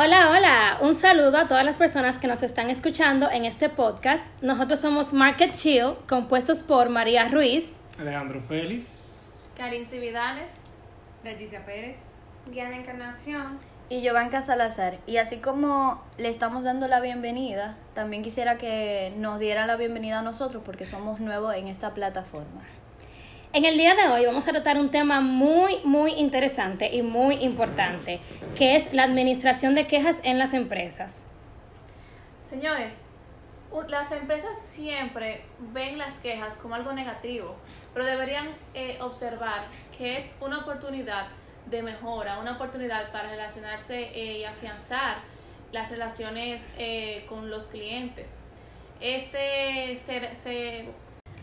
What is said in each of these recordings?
Hola, hola. Un saludo a todas las personas que nos están escuchando en este podcast. Nosotros somos Market Chill, compuestos por María Ruiz, Alejandro Félix, Karin Cividanes, Leticia Pérez. Diana Encarnación. y Giovanca Salazar. Y así como le estamos dando la bienvenida, también quisiera que nos dieran la bienvenida a nosotros porque somos nuevos en esta plataforma. En el día de hoy vamos a tratar un tema muy, muy interesante y muy importante, que es la administración de quejas en las empresas. Señores, las empresas siempre ven las quejas como algo negativo, pero deberían eh, observar que es una oportunidad de mejora, una oportunidad para relacionarse eh, y afianzar las relaciones eh, con los clientes. Este se-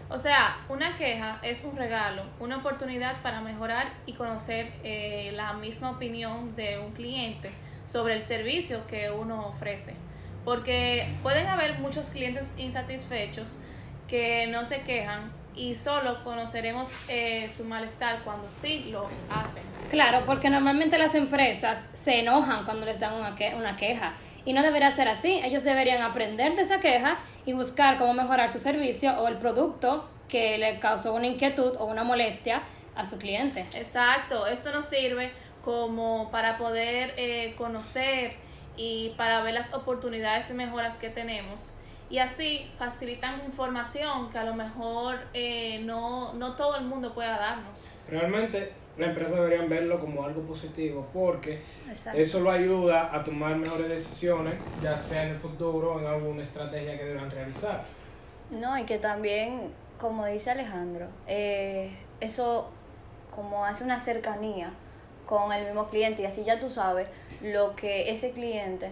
o sea, una queja es un regalo, una oportunidad para mejorar y conocer eh, la misma opinión de un cliente sobre el servicio que uno ofrece. Porque pueden haber muchos clientes insatisfechos que no se quejan y solo conoceremos eh, su malestar cuando sí lo hacen. Claro, porque normalmente las empresas se enojan cuando les dan una, que- una queja y no debería ser así. Ellos deberían aprender de esa queja y buscar cómo mejorar su servicio o el producto que le causó una inquietud o una molestia a su cliente. Exacto, esto nos sirve como para poder eh, conocer y para ver las oportunidades de mejoras que tenemos y así facilitan información que a lo mejor eh, no, no todo el mundo pueda darnos. realmente la empresa deberían verlo como algo positivo porque Exacto. eso lo ayuda a tomar mejores decisiones, ya sea en el futuro o en alguna estrategia que deban realizar. No, y que también, como dice Alejandro, eh, eso como hace una cercanía con el mismo cliente y así ya tú sabes lo que ese cliente,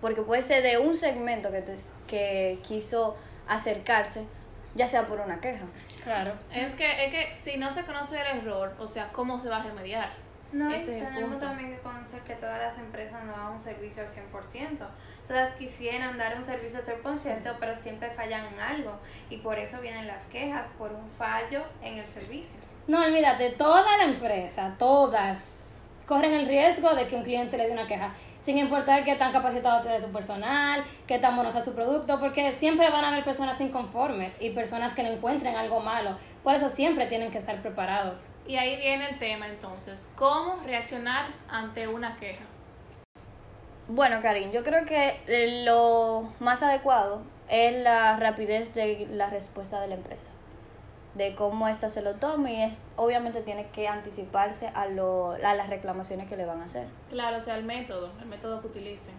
porque puede ser de un segmento que, te, que quiso acercarse, ya sea por una queja. Claro. Es que, es que si no se conoce el error, o sea, ¿cómo se va a remediar? No, Ese tenemos punto. también que conocer que todas las empresas no dan un servicio al 100%. Todas quisieran dar un servicio al 100%, pero siempre fallan en algo. Y por eso vienen las quejas, por un fallo en el servicio. No, olvídate, toda la empresa, todas, corren el riesgo de que un cliente le dé una queja, sin importar qué tan capacitado esté su personal, qué tan bueno sea su producto, porque siempre van a haber personas inconformes y personas que le encuentren algo malo. Por eso siempre tienen que estar preparados. Y ahí viene el tema entonces, ¿cómo reaccionar ante una queja? Bueno, Karin, yo creo que lo más adecuado es la rapidez de la respuesta de la empresa, de cómo ésta se lo toma y es obviamente tiene que anticiparse a, lo, a las reclamaciones que le van a hacer. Claro, o sea, el método, el método que utilicen.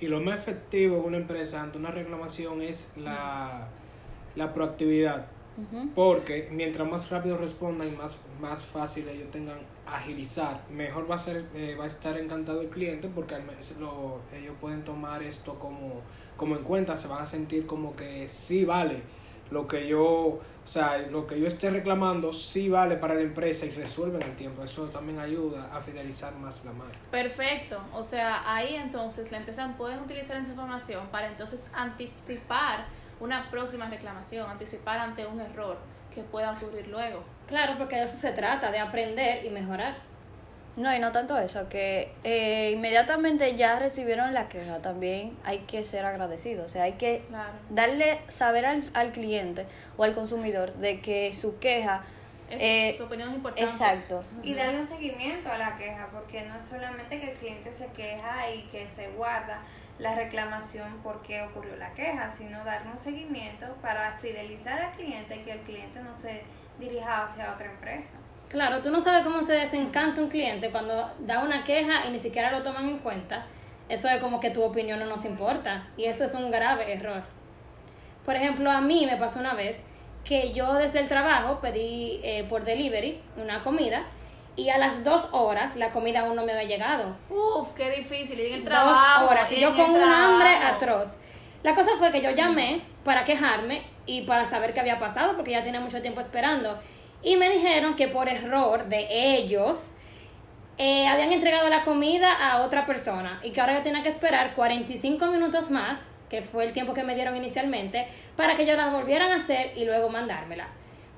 Y lo más efectivo de una empresa ante una reclamación es la, la proactividad. Porque mientras más rápido respondan y más, más fácil ellos tengan agilizar, mejor va a ser, eh, va a estar encantado el cliente porque al menos lo- ellos pueden tomar esto como, como en cuenta, se van a sentir como que sí vale lo que yo, o sea, lo que yo esté reclamando sí vale para la empresa y resuelven el tiempo. Eso también ayuda a fidelizar más la marca. Perfecto, o sea, ahí entonces la empresa pueden utilizar esa información para entonces anticipar una próxima reclamación, anticipar ante un error que pueda ocurrir luego. Claro, porque de eso se trata, de aprender y mejorar. No, y no tanto eso, que eh, inmediatamente ya recibieron la queja, también hay que ser agradecidos, o sea, hay que Claro. darle saber al, al cliente o al consumidor de que su queja... Es- eh, su opinión es importante. exacto. Y darle un seguimiento a la queja, porque no es solamente que el cliente se queja y que se guarda la reclamación porque ocurrió la queja, sino darle un seguimiento para fidelizar al cliente y que el cliente no se dirija hacia otra empresa. Claro, tú no sabes cómo se desencanta un cliente cuando da una queja y ni siquiera lo toman en cuenta. Eso es como que tu opinión no nos importa y eso es un grave error. Por ejemplo, a mí me pasó una vez que yo desde el trabajo pedí eh, por delivery una comida y a las dos horas la comida aún no me había llegado. Uf, qué difícil. Y en el trabajo. dos horas y yo con un hambre atroz. La cosa fue que yo llamé para quejarme y para saber qué había pasado porque ya tenía mucho tiempo esperando. Y me dijeron que por error de ellos eh, habían entregado la comida a otra persona y que ahora yo tenía que esperar 45 minutos más, que fue el tiempo que me dieron inicialmente, para que ellos la volvieran a hacer y luego mandármela.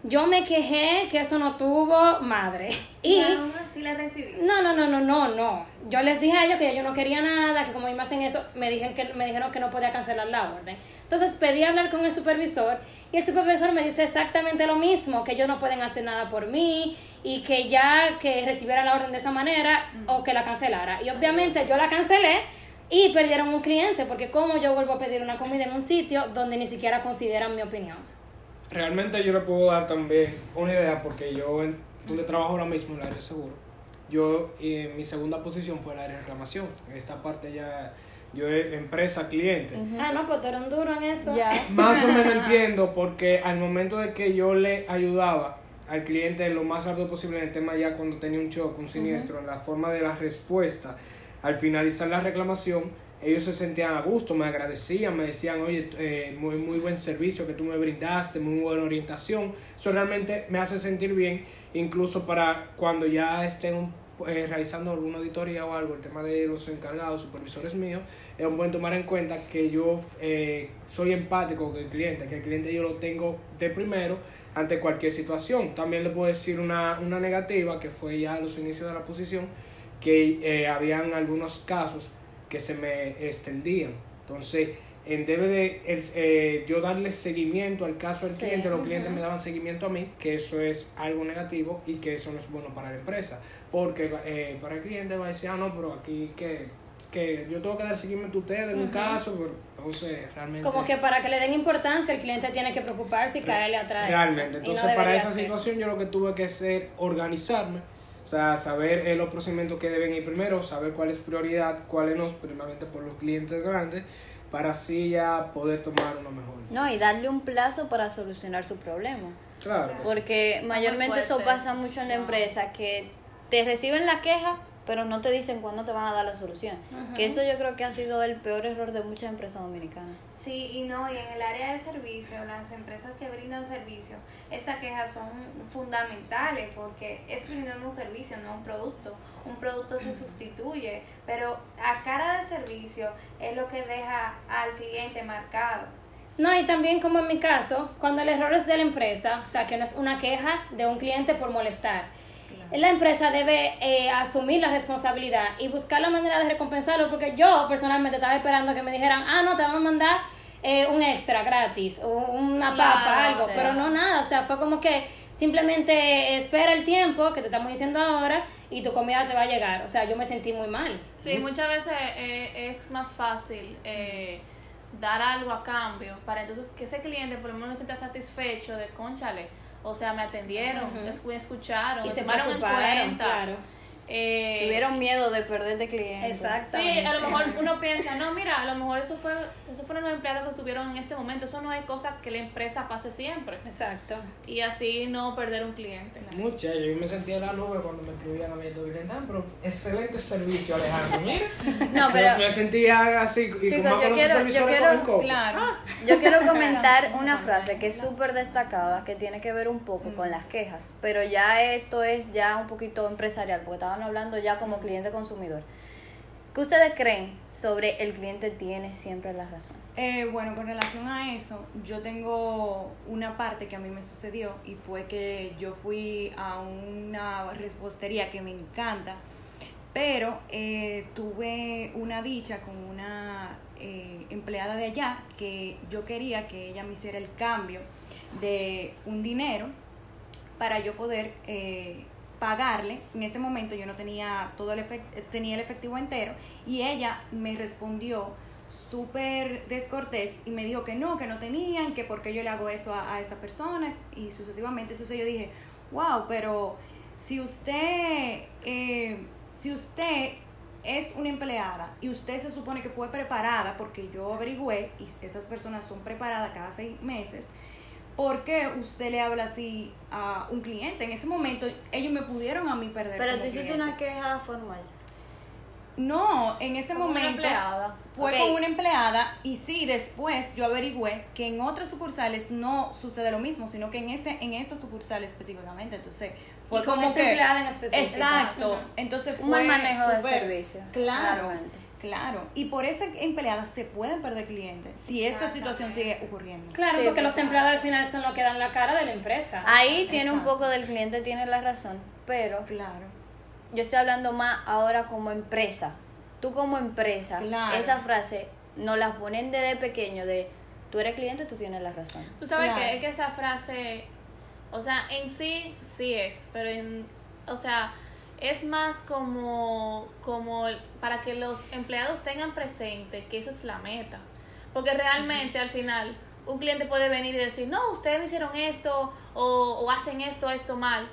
Yo me quejé que eso no tuvo madre. Y aún así le recibiste? No, no, no, no, no, no. Yo les dije a ellos que yo no quería nada, que como me hacen eso, me dijeron que me dijeron que no podía cancelar la orden. Entonces pedí hablar con el supervisor y el supervisor me dice exactamente lo mismo, que ellos no pueden hacer nada por mí y que ya que recibiera la orden de esa manera o que la cancelara. Y obviamente yo la cancelé y perdieron un cliente porque como yo vuelvo a pedir una comida en un sitio donde ni siquiera consideran mi opinión. Realmente yo le puedo dar también una idea porque yo, en, donde trabajo ahora mismo, en el área de seguro, yo, eh, mi segunda posición fue el área de reclamación. Esta parte ya, yo de empresa, cliente. Ah, no, pues tú eres un duro en eso. Más o menos entiendo porque al momento de que yo le ayudaba al cliente lo más rápido posible en el tema ya cuando tenía un shock, un siniestro, en la forma de la respuesta, al finalizar la reclamación, ellos se sentían a gusto, me agradecían, me decían, oye, eh, muy, muy buen servicio que tú me brindaste, muy buena orientación. Eso realmente me hace sentir bien, incluso para cuando ya estén eh, realizando alguna auditoría o algo, el tema de los encargados, supervisores míos, es un buen tomar en cuenta que yo eh, soy empático con el cliente, que el cliente yo lo tengo de primero ante cualquier situación. También le puedo decir una, una negativa, que fue ya a los inicios de la posición, que eh, habían algunos casos que se me extendían. Entonces, en debe de el- eh, yo darle seguimiento al caso del Sí. cliente, los clientes me daban seguimiento a mí, que eso es algo negativo y que eso no es bueno para la empresa. Porque eh, para el cliente va a decir, ah, no, pero aquí que, que yo tengo que dar seguimiento a ustedes en un caso, pero entonces realmente... Como que para que le den importancia, el cliente tiene que preocuparse y caerle atrás. Realmente, no entonces para esa ser. situación yo lo que tuve que hacer, organizarme, o sea, saber eh, los procedimientos que deben ir primero, saber cuál es prioridad, cuáles no, primeramente por los clientes grandes, para así ya poder tomar una mejor. No, y darle un plazo para solucionar su problema. Claro. que sí. Porque mayormente eso pasa mucho en la empresa, que te reciben la queja, pero no te dicen cuándo te van a dar la solución. Que eso yo creo que ha sido el peor error de muchas empresas dominicanas. Sí, y no, y en el área de servicio, las empresas que brindan servicio, estas quejas son fundamentales porque es brindando un servicio, no un producto. Un producto se sustituye, pero a cara de servicio es lo que deja al cliente marcado. No, y también como en mi caso, cuando el error es de la empresa, o sea, que no es una queja de un cliente por molestar, la empresa debe eh, asumir la responsabilidad y buscar la manera de recompensarlo, porque yo personalmente estaba esperando que me dijeran, ah, no, te vamos a mandar eh, un extra gratis, o una Claro, papa, algo, pero no nada, o sea, fue como que simplemente espera el tiempo que te estamos diciendo ahora y tu comida te va a llegar, o sea, yo me sentí muy mal. Sí, muchas veces eh, es más fácil eh, dar algo a cambio para entonces que ese cliente por lo menos se sienta satisfecho de conchale. O sea, me atendieron, escu- escucharon, Y se tomaron en cuenta. claro. Eh, Tuvieron miedo de perder de cliente. Exacto. Sí, a lo mejor uno piensa, no, mira, a lo mejor eso fue, eso fueron los empleados que estuvieron en este momento. Eso no es cosa que la empresa pase siempre. Exacto. Y así no perder un cliente. Muchachos, yo me sentía en la nube cuando me escribían a mí de Vilentán, pero excelente servicio, Alejandro. Mira, No, pero me sentía así, y Chicos, como yo los quiero- yo quiero-. Claro. yo quiero comentar una frase que es súper destacada, que tiene que ver un poco Mm. con las quejas, pero ya esto es ya un poquito empresarial, porque hablando ya como cliente consumidor. ¿Qué ustedes creen sobre el cliente tiene siempre la razón? Eh, bueno, con relación a eso, yo tengo una parte que a mí me sucedió y fue que yo fui a una repostería que me encanta, pero eh, tuve una dicha con una eh, empleada de allá que yo quería que ella me hiciera el cambio de un dinero para yo poder pagarle. En ese momento yo no tenía todo el efec- tenía el efectivo entero y ella me respondió súper descortés y me dijo que no, que no tenían, que por qué yo le hago eso a, a esa persona y sucesivamente. Entonces yo dije, wow, pero si usted, eh, si usted es una empleada y usted se supone que fue preparada, porque yo averigüé y esas personas son preparadas cada seis meses, ¿por qué usted le habla así a un cliente? En ese momento ellos me pudieron a mí perder. Pero tú hiciste cliente. una queja formal. No, en ese Como una momento empleada. fue con una empleada y sí, después yo averigüé que en otras sucursales no sucede lo mismo, sino que en ese en esa sucursal específicamente. Entonces fue Y con como esa que empleada en específico. Exacto. Entonces fue Un buen manejo del súper- servicio. Claro. claramente. Claro, y por esa empleada se pueden perder clientes si esa situación sigue ocurriendo. Claro, Sí, porque los empleados al final son los que dan la cara de la empresa. Ahí tiene un poco del cliente, tiene la razón, pero Claro. yo estoy hablando más ahora como empresa. Tú como empresa, Claro. esa frase nos la ponen desde pequeño de tú eres cliente, tú tienes la razón. Tú sabes Claro. que es que esa frase, o sea, en sí sí es, pero en, o sea, es más como, como para que los empleados tengan presente que esa es la meta. Porque realmente al final un cliente puede venir y decir, no, ustedes me hicieron esto o, o hacen esto, esto mal.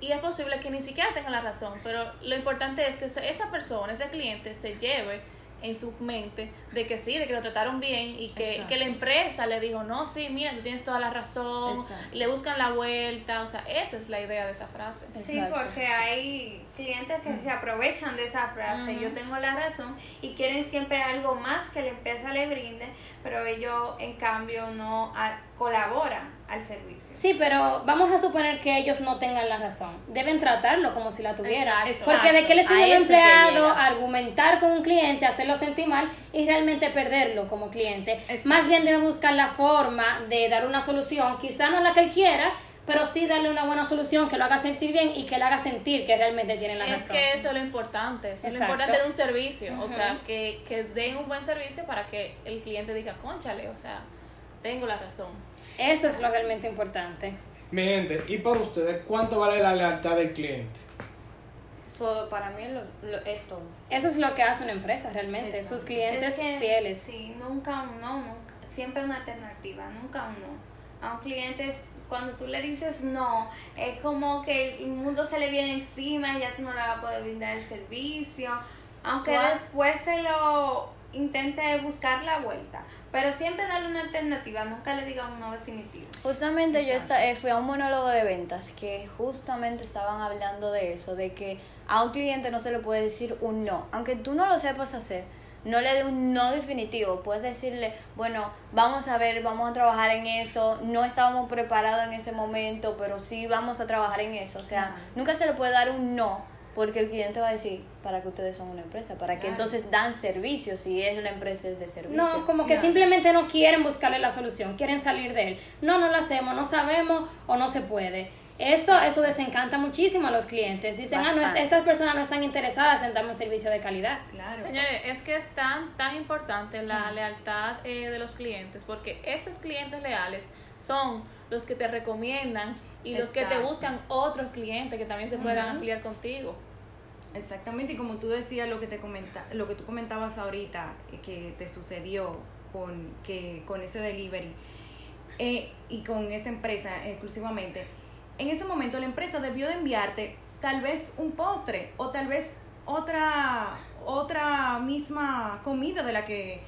Y es posible que ni siquiera tenga la razón, pero lo importante es que esa persona, ese cliente, se lleve en su mente de que sí, de que lo trataron bien y que, que la empresa le dijo, no, sí, mira, tú tienes toda la razón, Exacto. le buscan la vuelta, o sea, esa es la idea de esa frase. Sí, porque hay clientes que se aprovechan de esa frase, yo tengo la razón, y quieren siempre algo más que la empresa le brinde, pero ellos en cambio no a- colaboran al servicio. Sí, pero vamos a suponer que ellos no tengan la razón. Deben tratarlo como si la tuvieran. Exacto. Porque de qué le sirve un empleado argumentar con un cliente, hacerlo sentir mal y realmente perderlo como cliente. Exacto. Más bien deben buscar la forma de dar una solución, quizá no la que él quiera, pero sí darle una buena solución que lo haga sentir bien y que le haga sentir que realmente tiene la Es razón. que eso es lo importante, eso es lo importante de un servicio, o sea, que, que den un buen servicio para que el cliente diga, conchale, o sea, tengo la razón. Eso es lo realmente importante. Mi gente, y por ustedes, ¿cuánto vale la lealtad del cliente? So, para mí lo- lo- es todo. Eso es lo que hace una empresa realmente, Exacto. sus clientes Es que, fieles. Sí, nunca un no, nunca, siempre una alternativa, nunca un no. A un cliente, es- cuando tú le dices no, es como que el mundo se le viene encima, ya tú no le vas a poder brindar el servicio, aunque después se lo intente buscar la vuelta. Pero siempre darle una alternativa, nunca le diga un no definitivo. Justamente yo esta- eh, fui a un monólogo de ventas que justamente estaban hablando de eso, de que a un cliente no se le puede decir un no, aunque tú no lo sepas hacer, no le dé un no definitivo, puedes decirle, bueno, vamos a ver, vamos a trabajar en eso, no estábamos preparados en ese momento, pero sí vamos a trabajar en eso, o sea, nunca se le puede dar un no. Porque el cliente va a decir, para que ustedes son una empresa, para que Claro. entonces dan servicios y es la empresa es de servicio. No, como que simplemente no quieren buscarle la solución, quieren salir de él. No, no lo hacemos, no sabemos o no se puede. Eso, eso desencanta muchísimo a los clientes. Dicen, ah, no, Bastante. estas personas no están interesadas en darme un servicio de calidad. Claro. Señores, es que es tan, tan importante la lealtad eh, de los clientes, porque estos clientes leales son los que te recomiendan y los que te buscan otros clientes que también se puedan afiliar contigo. Exactamente, y como tú decías, lo que te comenta, lo que tú comentabas ahorita, eh, que te sucedió con, que, con ese delivery eh, y con esa empresa exclusivamente, en ese momento la empresa debió de enviarte tal vez un postre o tal vez otra, otra misma comida de la que...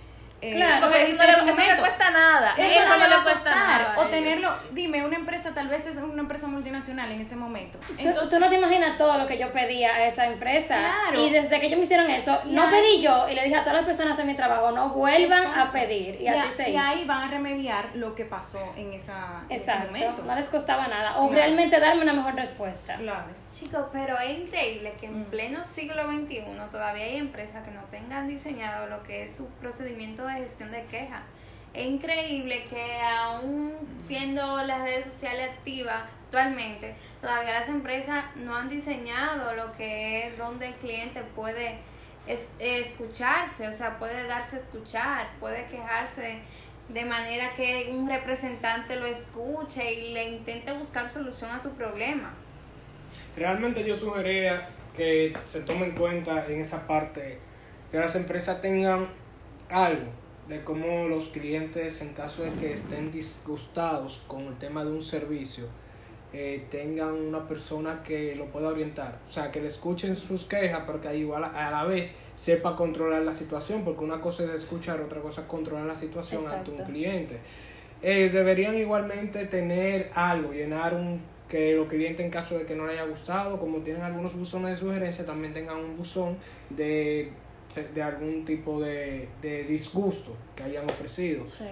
eh, Claro, Porque eso no, le, eso no le cuesta nada. Eso, Eso, no le va a cuesta costar. nada. O tenerlo, dime, una empresa, tal vez es una empresa multinacional en ese momento. Tú- Entonces, tú no te imaginas todo lo que yo pedía a esa empresa. Claro. Y desde que ellos me hicieron eso, no pedí yo y le dije a todas las personas de mi trabajo, no vuelvan a pedir. Y, y, así a- se y hizo. ahí van a remediar lo que pasó en, esa, en ese Exacto, momento. no les costaba nada. O Claro. realmente darme una mejor respuesta. Claro. Chicos, pero es increíble que en Mm. pleno siglo XXI todavía hay empresas que no tengan diseñado lo que es su procedimiento de gestión de quejas. Es increíble que aún siendo las redes sociales activas actualmente, todavía las empresas no han diseñado lo que es donde el cliente puede es- escucharse, o sea, puede darse a escuchar, puede quejarse de manera que un representante lo escuche y le intente buscar solución a su problema. Realmente yo sugeriría que se tome en cuenta en esa parte que las empresas tengan algo de cómo los clientes, en caso de que estén disgustados con el tema de un servicio, eh, tengan una persona que lo pueda orientar. O sea, que le escuchen sus quejas, pero que igual a la vez sepa controlar la situación, porque una cosa es escuchar, otra cosa es controlar la situación ante un Exacto. cliente. Eh, deberían igualmente tener algo, llenar un que los clientes en caso de que no les haya gustado, como tienen algunos buzones de sugerencia, también tengan un buzón de, de algún tipo de, de disgusto que hayan ofrecido. Sí.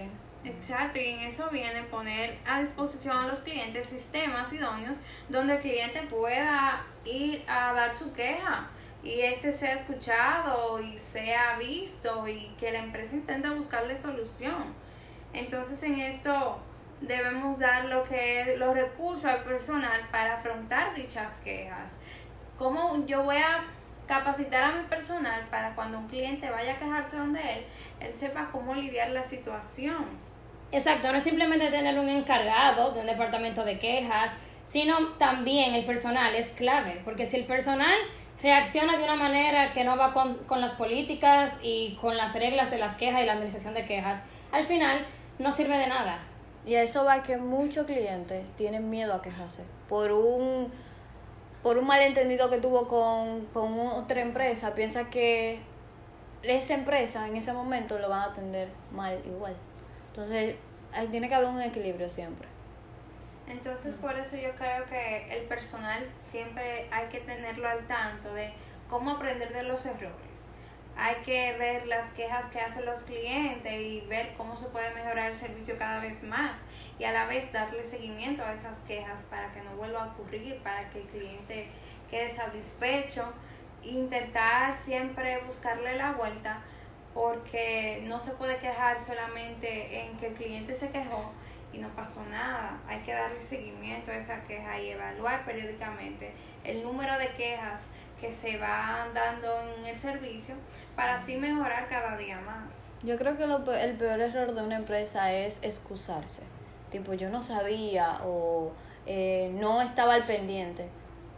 Exacto, y en eso viene poner a disposición a los clientes sistemas idóneos donde el cliente pueda ir a dar su queja y este sea escuchado y sea visto y que la empresa intente buscarle solución. Entonces en esto debemos dar lo que es los recursos al personal para afrontar dichas quejas. ¿Cómo yo voy a capacitar a mi personal para cuando un cliente vaya a quejarse donde él, él sepa cómo lidiar la situación? Exacto, no es simplemente tener un encargado de un departamento de quejas, sino también el personal es clave, porque si el personal reacciona de una manera que no va con, con las políticas y con las reglas de las quejas y la administración de quejas, al final no sirve de nada. Y a eso va que muchos clientes tienen miedo a quejarse por un por un malentendido que tuvo con, con otra empresa, piensa que esa empresa en ese momento lo van a atender mal igual. Entonces, ahí tiene que haber un equilibrio siempre. Entonces, por eso yo creo que el personal siempre hay que tenerlo al tanto de cómo aprender de los errores. Hay que ver las quejas que hacen los clientes y ver cómo se puede mejorar el servicio cada vez más y a la vez darle seguimiento a esas quejas para que no vuelva a ocurrir, para que el cliente quede satisfecho. Intentar siempre buscarle la vuelta porque no se puede quejar solamente en que el cliente se quejó y no pasó nada. Hay que darle seguimiento a esa queja y evaluar periódicamente el número de quejas que se van dando en el servicio para así mejorar cada día más. Yo creo que lo, el peor error de una empresa es excusarse. Tipo, yo no sabía o eh, no estaba al pendiente.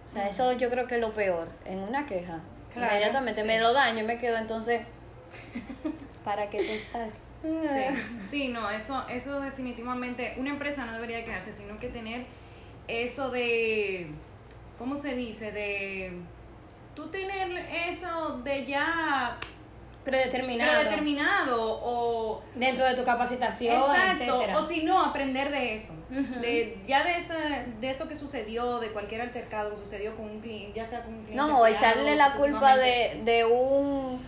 O sea, eso yo creo que es lo peor. En una queja, Claro, inmediatamente me lo daño y me quedo entonces... ¿Para qué tú estás? Sí, sí, no, eso, eso definitivamente, una empresa no debería quedarse, sino que tener eso de, ¿cómo se dice? De, tú tener eso de ya Predeterminado. predeterminado o... Dentro de tu capacitación, Exacto, etcétera. o si no, aprender de eso. Ujú. de, ya de, esa, de eso que sucedió, de cualquier altercado que sucedió con un cliente, ya sea con un cliente. No, o echarle la culpa de, de un,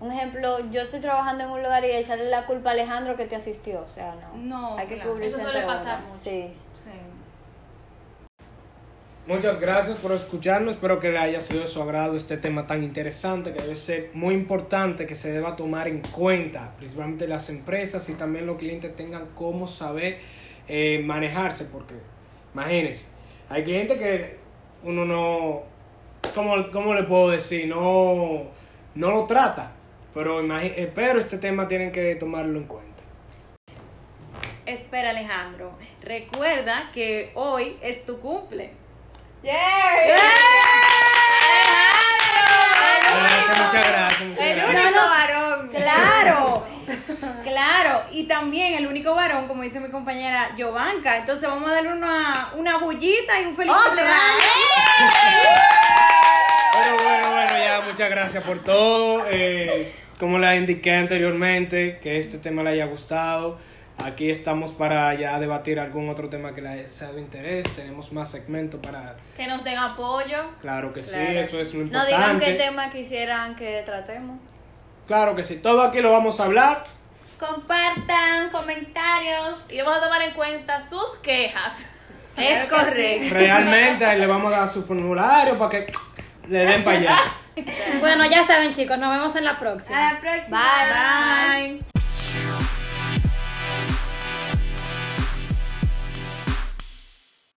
un ejemplo, yo estoy trabajando en un lugar y echarle la culpa a Alejandro que te asistió, o sea, no. No, Hay que claro. cubrirse Eso suele pasar mucho. Sí. Muchas gracias por escucharnos. Espero que le haya sido de su agrado este tema tan interesante que debe ser muy importante que se deba tomar en cuenta, principalmente las empresas y también los clientes tengan cómo saber eh, manejarse, porque imagínense, hay clientes que uno no, ¿cómo, cómo le puedo decir? No, no lo trata, pero, imagi- eh, pero este tema tienen que tomarlo en cuenta. Espera, Alejandro. Recuerda que hoy es tu cumple. Gracias, muchas gracias. muchas El gracias. único varón. Claro, claro. Y también el único varón, como dice mi compañera Giovanka. Entonces vamos a darle una, una bullita y un feliz ¡Otra cumpleaños. Pero bueno, bueno, ya muchas gracias por todo. Eh, como les indiqué anteriormente, que este tema le haya gustado. Aquí estamos para ya debatir algún otro tema que les sea de interés. Tenemos más segmentos para... Que nos den apoyo. Claro que sí, eso es lo No importante. digan qué tema quisieran que tratemos. Claro que sí, todo aquí lo vamos a hablar. Compartan comentarios. Y vamos a tomar en cuenta sus quejas. Es correcto. Realmente ahí le vamos a dar su formulario para que le den para allá. Bueno, ya saben chicos, nos vemos en la próxima. A la próxima. Bye. Bye.